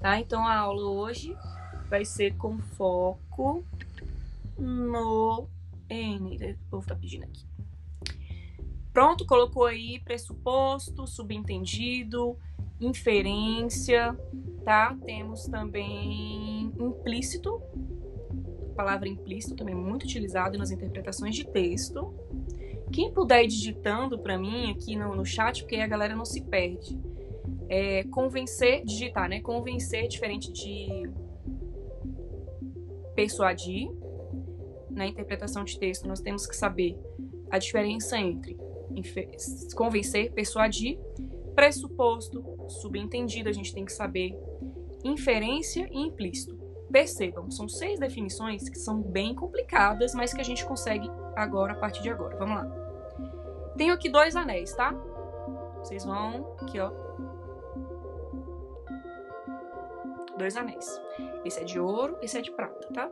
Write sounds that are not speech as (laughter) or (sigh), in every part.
tá? Então a aula hoje vai ser com foco no N. O povo tá pedindo aqui. Pronto, colocou aí pressuposto, subentendido, inferência, tá? Temos também implícito, palavra implícito também muito utilizado nas interpretações de texto. Quem puder ir digitando para mim aqui no, no chat, porque a galera não se perde. É, convencer, digitar, né? Convencer é diferente de persuadir. Na interpretação de texto, nós temos que saber a diferença entre convencer, persuadir, pressuposto, subentendido, a gente tem que saber, inferência e implícito. Percebam, são seis definições que são bem complicadas, mas que a gente consegue agora, a partir de agora. Vamos lá. Tenho aqui dois anéis, tá? Vocês vão aqui, ó. Dois anéis. Esse é de ouro, esse é de prata, tá?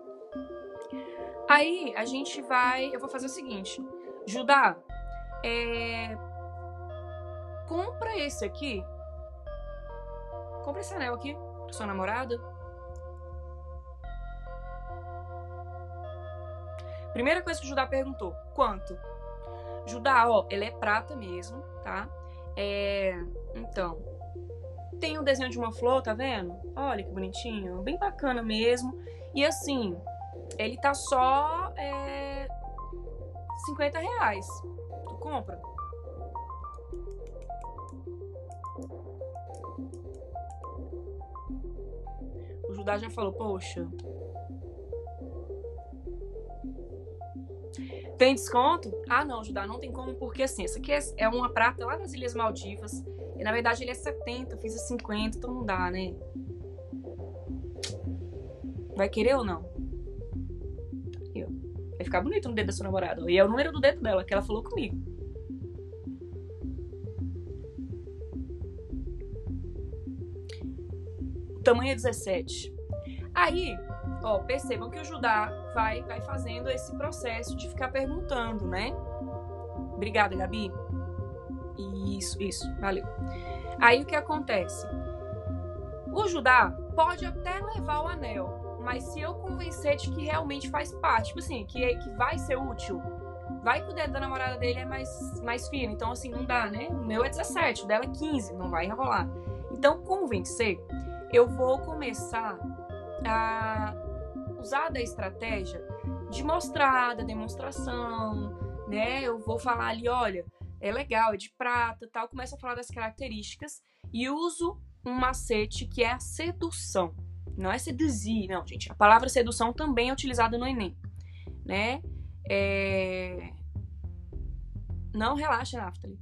Aí a gente vai. Eu vou fazer o seguinte: Judá, é... compra esse aqui. Compra esse anel aqui pra sua namorada. Primeira coisa que o Judá perguntou: quanto? Judá, ó, ele é prata mesmo, tá? É... Então, tem um desenho de uma flor, tá vendo? Olha que bonitinho, bem bacana mesmo. E assim, ele tá só é... 50 reais compra. O Judá já falou, poxa. Tem desconto? Ah, não, Judá, não tem como, porque assim, essa aqui é, é uma prata lá nas Ilhas Maldivas. E na verdade ele é 70, eu fiz a 50, então não dá, né? Vai querer ou não? Vai ficar bonito no dedo da sua namorada. E é o número do dedo dela, que ela falou comigo. tamanho é 17. Aí, ó, percebam que o Judá vai, vai fazendo esse processo de ficar perguntando, né? Obrigada, Gabi. Isso, isso, valeu. Aí o que acontece? O Judá pode até levar o anel, mas se eu convencer de que realmente faz parte, tipo assim, que, que vai ser útil, vai que o dedo da namorada dele é mais, mais fino, então assim, não dá, né? O meu é 17, o dela é 15, não vai rolar. Então, convencer eu vou começar a usar da estratégia de mostrar, da demonstração, né? Eu vou falar ali, olha, é legal, é de prata, tal, começo a falar das características e uso um macete que é a sedução. Não é seduzir, não, gente. A palavra sedução também é utilizada no Enem, né? É... Não relaxa, Naftali.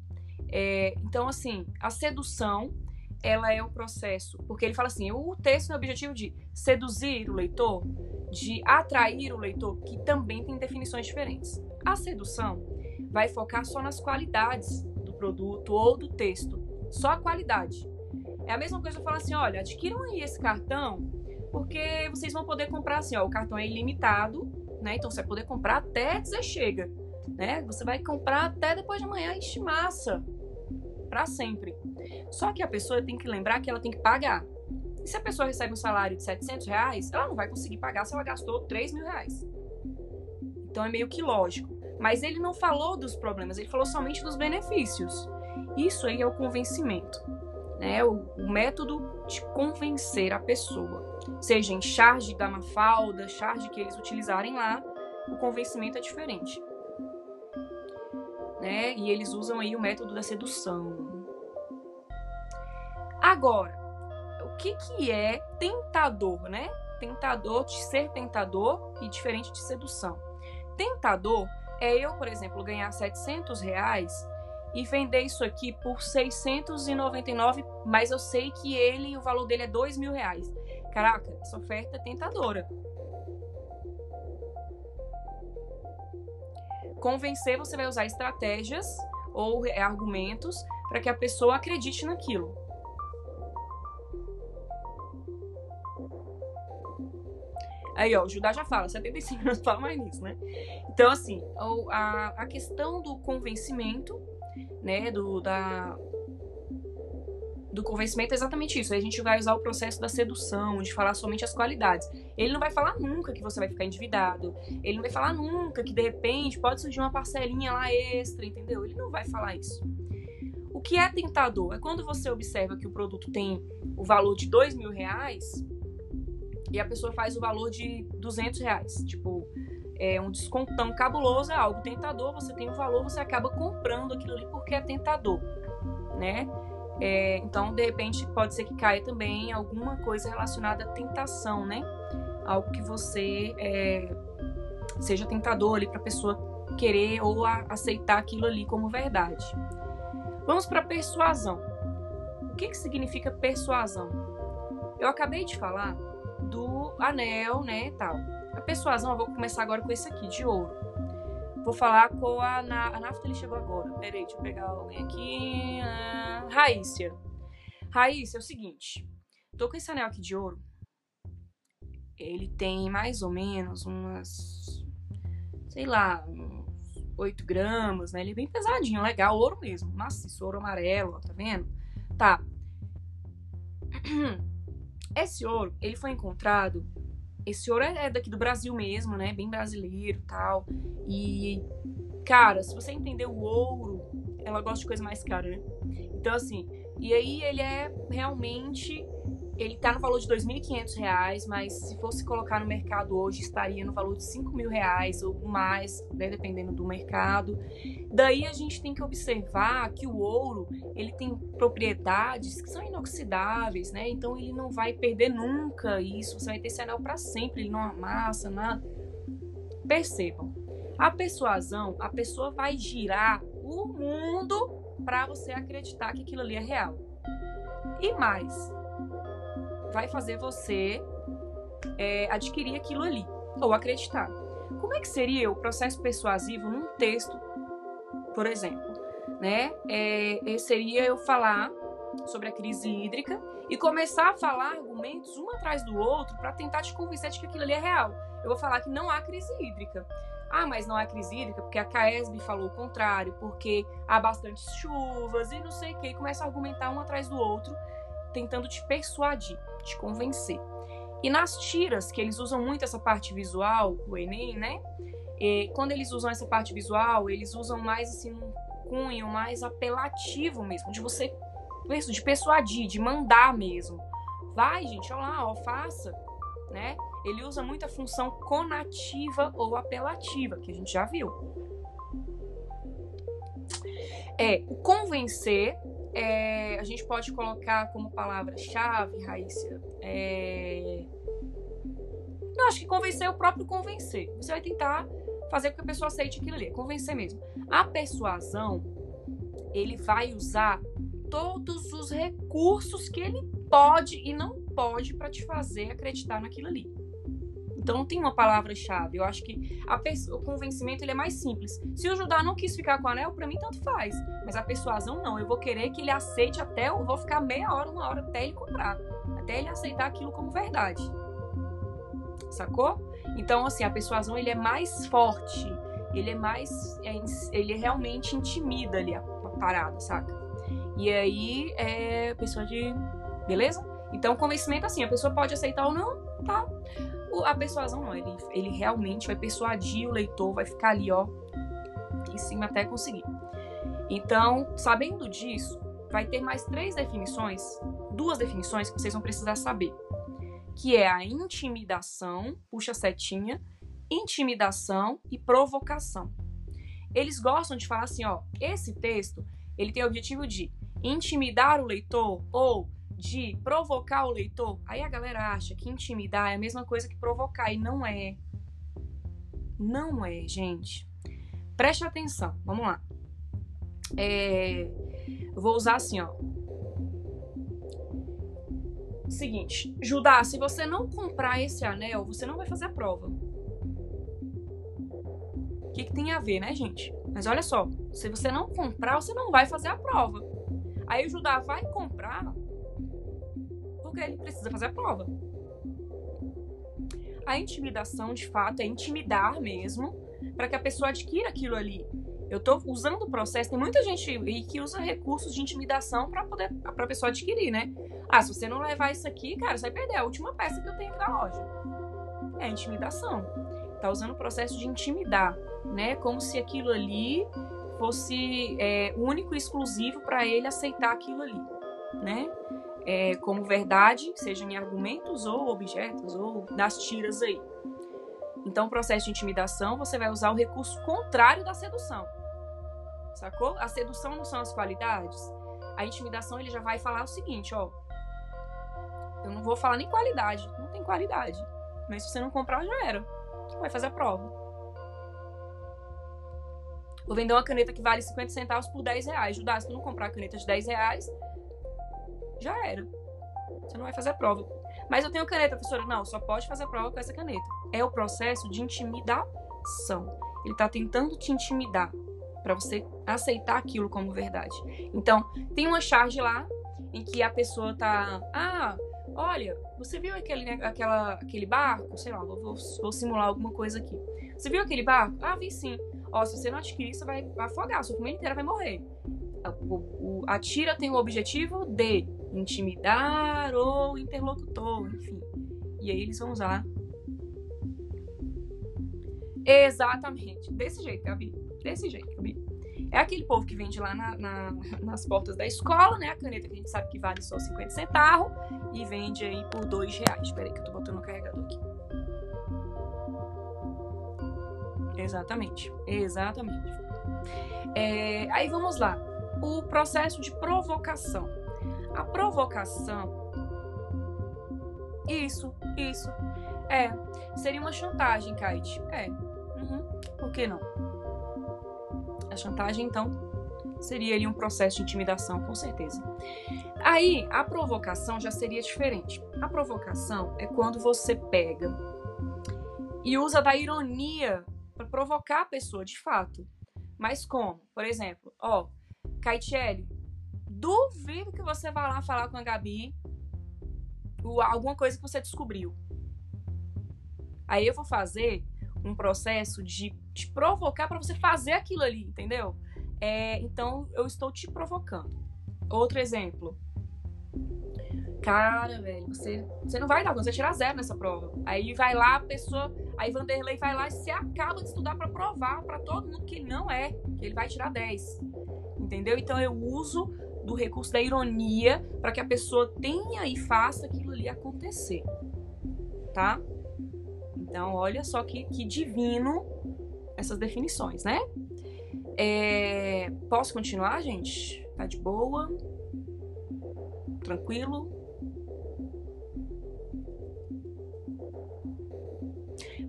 É... Então, assim, a sedução ela é o processo, porque ele fala assim, o texto tem o objetivo de seduzir o leitor, de atrair o leitor, que também tem definições diferentes. A sedução vai focar só nas qualidades do produto ou do texto, só a qualidade. É a mesma coisa eu falar assim, olha, adquiram aí esse cartão, porque vocês vão poder comprar assim, ó, o cartão é ilimitado, né? Então você vai poder comprar até dizer chega, né? Você vai comprar até depois de amanhã, enche massa para sempre. Só que a pessoa tem que lembrar que ela tem que pagar. E se a pessoa recebe um salário de 700 reais, ela não vai conseguir pagar se ela gastou 3 mil reais. Então é meio que lógico. Mas ele não falou dos problemas, ele falou somente dos benefícios. Isso aí é o convencimento. Né? O, o método de convencer a pessoa. Seja em charge da Mafalda, charge que eles utilizarem lá, o convencimento é diferente né? E eles usam aí o método da sedução. Agora, o que que é tentador, né? Tentador de ser tentador e diferente de sedução. Tentador é eu, por exemplo, ganhar 700 reais e vender isso aqui por 699, mas eu sei que ele, o valor dele é 2 mil reais. Caraca, essa oferta é tentadora. Convencer, você vai usar estratégias ou argumentos para que a pessoa acredite naquilo. Aí, ó, o Judá já fala, 75 anos fala mais nisso, né? Então, assim, a, a questão do convencimento, né, do, da, do convencimento é exatamente isso. A gente vai usar o processo da sedução, de falar somente as qualidades. Ele não vai falar nunca que você vai ficar endividado. Ele não vai falar nunca que de repente pode surgir uma parcelinha lá extra, entendeu? Ele não vai falar isso. O que é tentador é quando você observa que o produto tem o valor de dois mil reais e a pessoa faz o valor de 200 reais. Tipo, é um descontão cabuloso, é algo tentador, você tem o valor, você acaba comprando aquilo ali porque é tentador, né? É, então, de repente, pode ser que caia também alguma coisa relacionada à tentação, né? Algo que você é, seja tentador ali para a pessoa querer ou a, aceitar aquilo ali como verdade. Vamos para persuasão. O que, que significa persuasão? Eu acabei de falar do anel, né, tal. A persuasão, eu vou começar agora com esse aqui, de ouro. Vou falar com a, Na, a Naftali chegou agora. Peraí, deixa eu pegar alguém aqui. Ah, Raíssa. Raíssa, é o seguinte. Tô com esse anel aqui de ouro. Ele tem mais ou menos umas. Sei lá, uns 8 gramas, né? Ele é bem pesadinho, legal. Ouro mesmo. Maciço, ouro amarelo, ó, tá vendo? Tá. (clears throat) Esse ouro, ele foi encontrado esse ouro é daqui do Brasil mesmo, né? Bem brasileiro tal. E, cara, se você entender o ouro, ela gosta de coisa mais cara, né? Então, assim, e aí ele é realmente ele tá no valor de R$ 2.500, mas se fosse colocar no mercado hoje, estaria no valor de R$ reais ou mais, né, dependendo do mercado. Daí a gente tem que observar que o ouro, ele tem propriedades que são inoxidáveis, né? Então ele não vai perder nunca isso, você vai ter esse anel para sempre, ele não amassa, nada. Percebam, a persuasão, a pessoa vai girar o mundo para você acreditar que aquilo ali é real. E mais, vai fazer você é, adquirir aquilo ali ou acreditar. Como é que seria o processo persuasivo num texto, por exemplo? Né? É, seria eu falar sobre a crise hídrica e começar a falar argumentos um atrás do outro para tentar te convencer de que aquilo ali é real. Eu vou falar que não há crise hídrica. Ah, mas não há crise hídrica porque a CAESB falou o contrário, porque há bastantes chuvas e não sei o que. E começa a argumentar um atrás do outro, tentando te persuadir te convencer. E nas tiras, que eles usam muito essa parte visual, o Enem, né? E quando eles usam essa parte visual, eles usam mais assim um cunho mais apelativo mesmo, de você de persuadir, de mandar mesmo. Vai, gente, olha lá, ó, faça, né? Ele usa muito a função conativa ou apelativa, que a gente já viu. É, o convencer é, a gente pode colocar como palavra-chave, Raíssa, é... Não, acho que convencer é o próprio convencer. Você vai tentar fazer com que a pessoa aceite aquilo ali, convencer mesmo. A persuasão, ele vai usar todos os recursos que ele pode e não pode para te fazer acreditar naquilo ali. Então não tem uma palavra-chave. Eu acho que o convencimento ele é mais simples. Se o Judá não quis ficar com o anel, para mim tanto faz. Mas a persuasão não. Eu vou querer que ele aceite até eu vou ficar meia hora, uma hora até ele comprar, até ele aceitar aquilo como verdade. Sacou? Então assim, a persuasão ele é mais forte. Ele é mais é, ele realmente intimida ali a parada, saca? E aí é pessoa de beleza? Então, convencimento assim, a pessoa pode aceitar ou não, tá? A persuasão não, ele, ele realmente vai persuadir o leitor, vai ficar ali, ó, em cima até conseguir. Então, sabendo disso, vai ter mais três definições, duas definições que vocês vão precisar saber. Que é a intimidação, puxa setinha, intimidação e provocação. Eles gostam de falar assim, ó, esse texto, ele tem o objetivo de intimidar o leitor ou de provocar o leitor, aí a galera acha que intimidar é a mesma coisa que provocar e não é. Não é, gente. Preste atenção, vamos lá. É, vou usar assim, ó. Seguinte, Judá, se você não comprar esse anel, você não vai fazer a prova. O que, que tem a ver, né, gente? Mas olha só, se você não comprar, você não vai fazer a prova. Aí o Judá vai comprar porque ele precisa fazer a prova. A intimidação, de fato, é intimidar mesmo para que a pessoa adquira aquilo ali. Eu estou usando o processo. Tem muita gente que usa recursos de intimidação para poder para a pessoa adquirir, né? Ah, se você não levar isso aqui, cara, você vai perder a última peça que eu tenho da loja. É intimidação. Tá usando o processo de intimidar, né? Como se aquilo ali fosse é, único e exclusivo para ele aceitar aquilo ali, né? É, como verdade, seja em argumentos ou objetos ou das tiras aí. Então, o processo de intimidação, você vai usar o recurso contrário da sedução. Sacou? A sedução não são as qualidades. A intimidação, ele já vai falar o seguinte, ó. Eu não vou falar nem qualidade. Não tem qualidade. Mas se você não comprar, já era. Vai fazer a prova. Vou vender uma caneta que vale 50 centavos por 10 reais. Judá, se tu não comprar a caneta de 10 reais, já era. Você não vai fazer a prova. Mas eu tenho caneta, professora. Não, só pode fazer a prova com essa caneta. É o processo de intimidação. Ele está tentando te intimidar para você aceitar aquilo como verdade. Então, tem uma charge lá em que a pessoa tá, ah, olha, você viu aquele, né, aquela, aquele barco? Sei lá, vou, vou, vou, simular alguma coisa aqui. Você viu aquele barco? Ah, vi sim. Ó, se você não adquirir, você vai afogar, sua família inteira vai morrer. O, o, a tira tem o objetivo de intimidar o interlocutor, enfim. E aí eles vão usar. Exatamente. Desse jeito, Gabi. Desse jeito, Gabi. É aquele povo que vende lá na, na, (laughs) nas portas da escola, né? A caneta que a gente sabe que vale só 50 centavos e vende aí por dois reais. Espera aí que eu tô botando o carregador aqui. Exatamente. Exatamente. É, aí vamos lá. O processo de provocação. A provocação. Isso, isso. É. Seria uma chantagem, Kate. É. Uhum. Por que não? A chantagem, então, seria ali um processo de intimidação, com certeza. Aí, a provocação já seria diferente. A provocação é quando você pega e usa da ironia para provocar a pessoa de fato. Mas como? Por exemplo, ó, Caitiele, duvido que você vá lá falar com a Gabi alguma coisa que você descobriu. Aí eu vou fazer um processo de te provocar para você fazer aquilo ali, entendeu? É, então eu estou te provocando. Outro exemplo. Cara, velho, você, você não vai dar, você tirar zero nessa prova. Aí vai lá a pessoa, aí Vanderlei vai lá e se acaba de estudar para provar para todo mundo que não é, que ele vai tirar 10. Entendeu? Então eu uso do recurso da ironia para que a pessoa tenha e faça aquilo ali acontecer. Tá? Então, olha só que, que divino essas definições, né? É, posso continuar, gente? Tá de boa? Tranquilo?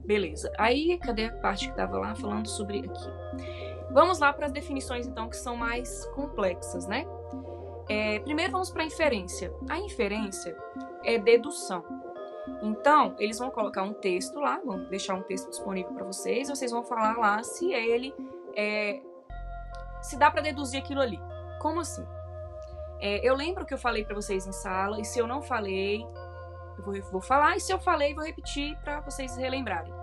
Beleza. Aí, cadê a parte que tava lá falando sobre aqui? Vamos lá para as definições, então, que são mais complexas, né? É, primeiro vamos para a inferência. A inferência é dedução. Então, eles vão colocar um texto lá, vão deixar um texto disponível para vocês, vocês vão falar lá se ele é, se dá para deduzir aquilo ali. Como assim? É, eu lembro que eu falei para vocês em sala, e se eu não falei, eu vou, vou falar, e se eu falei, vou repetir para vocês relembrarem.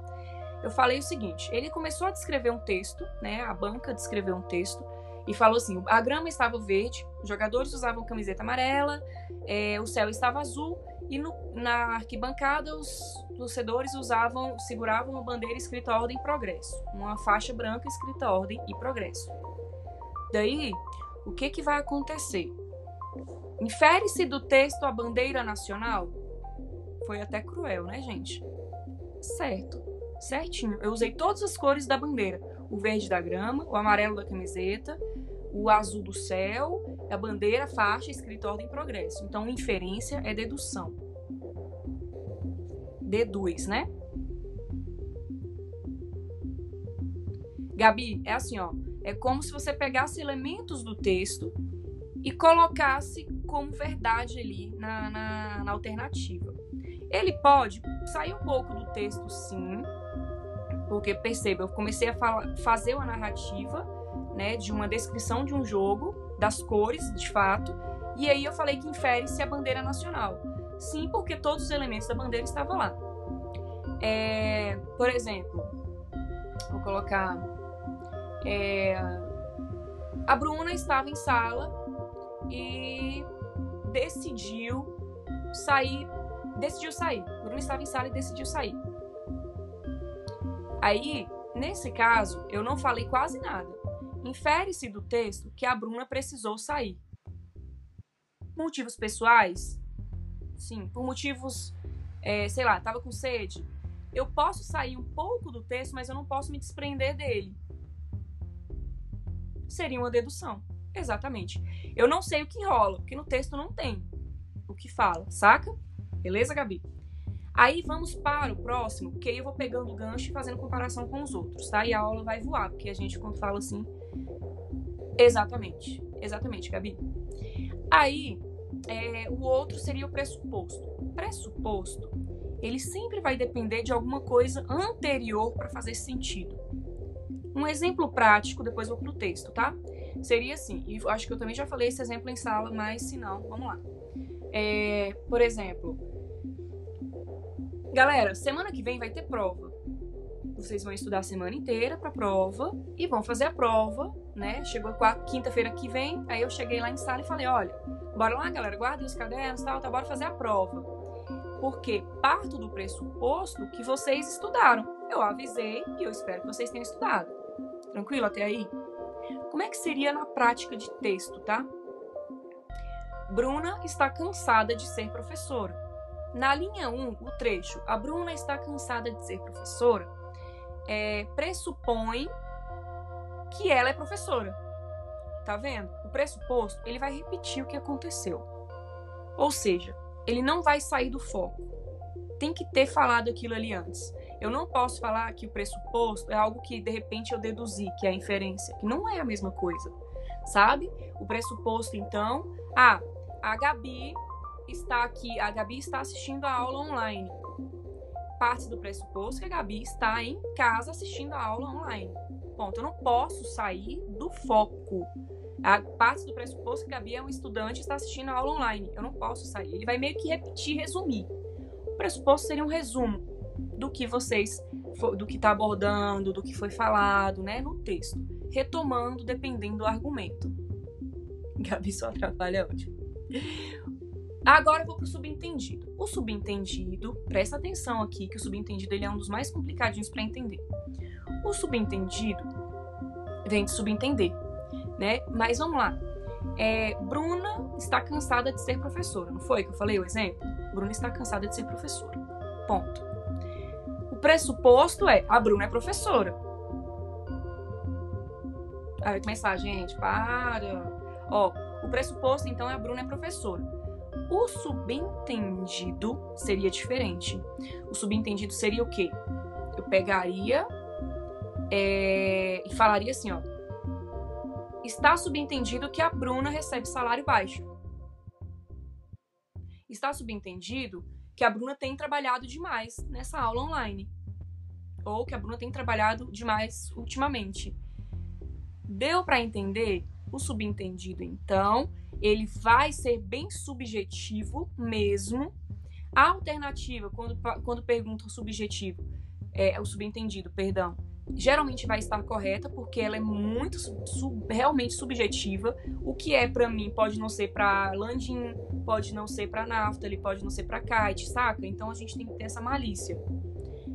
Eu falei o seguinte: ele começou a descrever um texto, né? A banca descreveu um texto, e falou assim: a grama estava verde, os jogadores usavam camiseta amarela, é, o céu estava azul e no, na arquibancada os torcedores usavam, seguravam uma bandeira escrita Ordem e Progresso, uma faixa branca escrita Ordem e Progresso. Daí, o que que vai acontecer? Infere-se do texto a bandeira nacional? Foi até cruel, né, gente? Certo, certinho. Eu usei todas as cores da bandeira o verde da grama, o amarelo da camiseta, o azul do céu, a bandeira, faixa escrita ordem e progresso. Então, inferência é dedução. Deduz, né? Gabi, é assim, ó. É como se você pegasse elementos do texto e colocasse como verdade ali na, na, na alternativa. Ele pode sair um pouco do texto, sim, porque perceba, eu comecei a falar, fazer uma narrativa, né, de uma descrição de um jogo, das cores, de fato, e aí eu falei que infere-se a bandeira nacional. Sim, porque todos os elementos da bandeira estavam lá. É, por exemplo, vou colocar é, A Bruna estava em sala e decidiu sair. Decidiu sair. A Bruna estava em sala e decidiu sair. Aí, nesse caso, eu não falei quase nada. Infere-se do texto que a Bruna precisou sair. Motivos pessoais? Sim. Por motivos, é, sei lá, estava com sede. Eu posso sair um pouco do texto, mas eu não posso me desprender dele seria uma dedução. Exatamente. Eu não sei o que rola, porque no texto não tem o que fala, saca? Beleza, Gabi? Aí vamos para o próximo, porque aí eu vou pegando o gancho e fazendo comparação com os outros, tá? E a aula vai voar, porque a gente, quando fala assim. Exatamente. Exatamente, Gabi. Aí, é, o outro seria o pressuposto. Pressuposto, ele sempre vai depender de alguma coisa anterior para fazer sentido. Um exemplo prático, depois vou pro texto, tá? Seria assim, e acho que eu também já falei esse exemplo em sala, mas se não, vamos lá. É, por exemplo, galera, semana que vem vai ter prova. Vocês vão estudar a semana inteira para prova e vão fazer a prova, né? Chegou quinta-feira que vem, aí eu cheguei lá em sala e falei: olha, bora lá, galera, guardem os cadernos, tal, tá, bora fazer a prova. Porque parto do pressuposto que vocês estudaram. Eu avisei e eu espero que vocês tenham estudado. Tranquilo até aí? Como é que seria na prática de texto, tá? Bruna está cansada de ser professora. Na linha 1, o trecho A Bruna está cansada de ser professora é, pressupõe que ela é professora. Tá vendo? O pressuposto ele vai repetir o que aconteceu. Ou seja, ele não vai sair do foco. Tem que ter falado aquilo ali antes. Eu não posso falar que o pressuposto é algo que de repente eu deduzi, que é a inferência, que não é a mesma coisa, sabe? O pressuposto, então, ah, a Gabi está aqui, a Gabi está assistindo a aula online. Parte do pressuposto que a Gabi está em casa assistindo a aula online. Ponto. Eu não posso sair do foco. A parte do pressuposto que Gabi é um estudante está assistindo a aula online. Eu não posso sair. Ele vai meio que repetir, resumir. O pressuposto seria um resumo do que vocês, do que está abordando, do que foi falado, né, no texto, retomando dependendo do argumento. Gabi só atrapalha ótimo. Agora eu vou para o subentendido. O subentendido, presta atenção aqui que o subentendido ele é um dos mais complicadinhos para entender. O subentendido vem de subentender, né? Mas vamos lá. É, Bruna está cansada de ser professora, não foi que eu falei o exemplo? Bruna está cansada de ser professora. Ponto pressuposto é a Bruna é professora. Aí começar, gente, para. Ó, o pressuposto então é a Bruna é professora. O subentendido seria diferente. O subentendido seria o quê? Eu pegaria é, e falaria assim, ó. Está subentendido que a Bruna recebe salário baixo. Está subentendido que a Bruna tem trabalhado demais nessa aula online. Ou que a Bruna tem trabalhado demais ultimamente. Deu para entender? O subentendido, então, ele vai ser bem subjetivo mesmo. A alternativa, quando, quando pergunta o subjetivo, é, o subentendido, perdão, geralmente vai estar correta porque ela é muito sub, realmente subjetiva. O que é para mim pode não ser para Landim, pode não ser para Naftali, pode não ser para Kite, saca? Então a gente tem que ter essa malícia,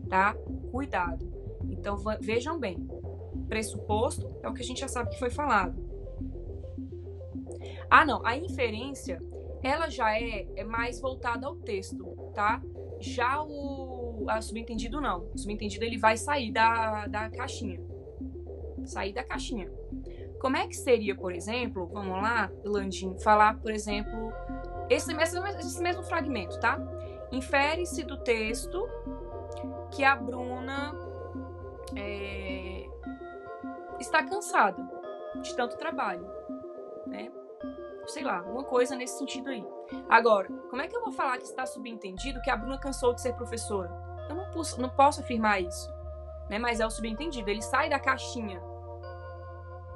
tá? Cuidado. Então vejam bem. Pressuposto é o que a gente já sabe que foi falado. Ah, não, a inferência ela já é, é mais voltada ao texto, tá? Já o a subentendido não. O subentendido ele vai sair da, da caixinha. Sair da caixinha. Como é que seria, por exemplo, vamos lá, Landim, falar, por exemplo, esse mesmo, esse mesmo fragmento, tá? Infere-se do texto que a Bruna é, está cansada de tanto trabalho, né? Sei lá, uma coisa nesse sentido aí. Agora, como é que eu vou falar que está subentendido que a Bruna cansou de ser professora? Eu não posso, não posso afirmar isso, né? Mas é o subentendido, ele sai da caixinha.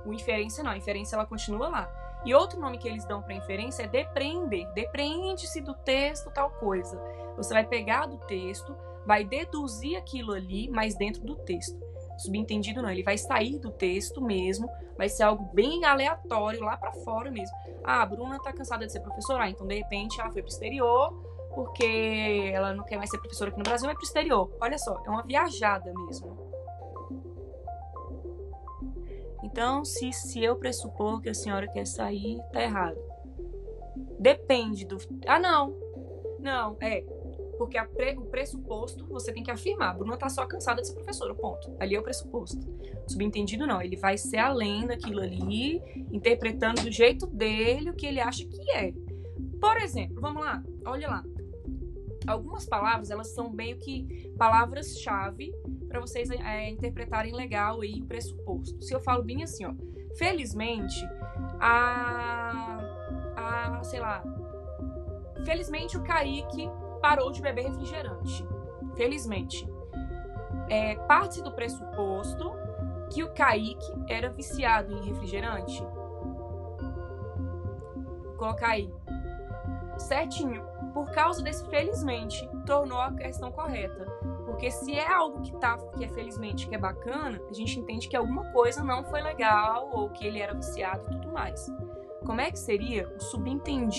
O inferência não, a inferência ela continua lá. E outro nome que eles dão para inferência é depreender. Depreende-se do texto tal coisa. Você vai pegar do texto, vai deduzir aquilo ali, mas dentro do texto. Subentendido não, ele vai sair do texto mesmo, vai ser algo bem aleatório, lá para fora mesmo. Ah, a Bruna tá cansada de ser professora, ah, então de repente ela foi pro exterior, porque ela não quer mais ser professora aqui no Brasil, vai pro exterior. Olha só, é uma viajada mesmo. Então, se, se eu pressupor que a senhora quer sair, tá errado. Depende do. Ah, não. Não, é. Porque pre... o pressuposto você tem que afirmar. Bruna tá só cansada de ser professora, ponto. Ali é o pressuposto. Subentendido não. Ele vai ser além daquilo ali, interpretando do jeito dele o que ele acha que é. Por exemplo, vamos lá, olha lá. Algumas palavras, elas são meio que palavras-chave para vocês é, interpretarem legal aí o pressuposto. Se eu falo bem assim, ó. Felizmente, a. a sei lá. Felizmente o Kaique parou de beber refrigerante. Felizmente. É, parte do pressuposto que o Kaique era viciado em refrigerante. Vou colocar aí. Certinho. Por causa desse felizmente, tornou a questão correta. Porque se é algo que tá, que é felizmente, que é bacana, a gente entende que alguma coisa não foi legal ou que ele era viciado e tudo mais. Como é que seria o subentendido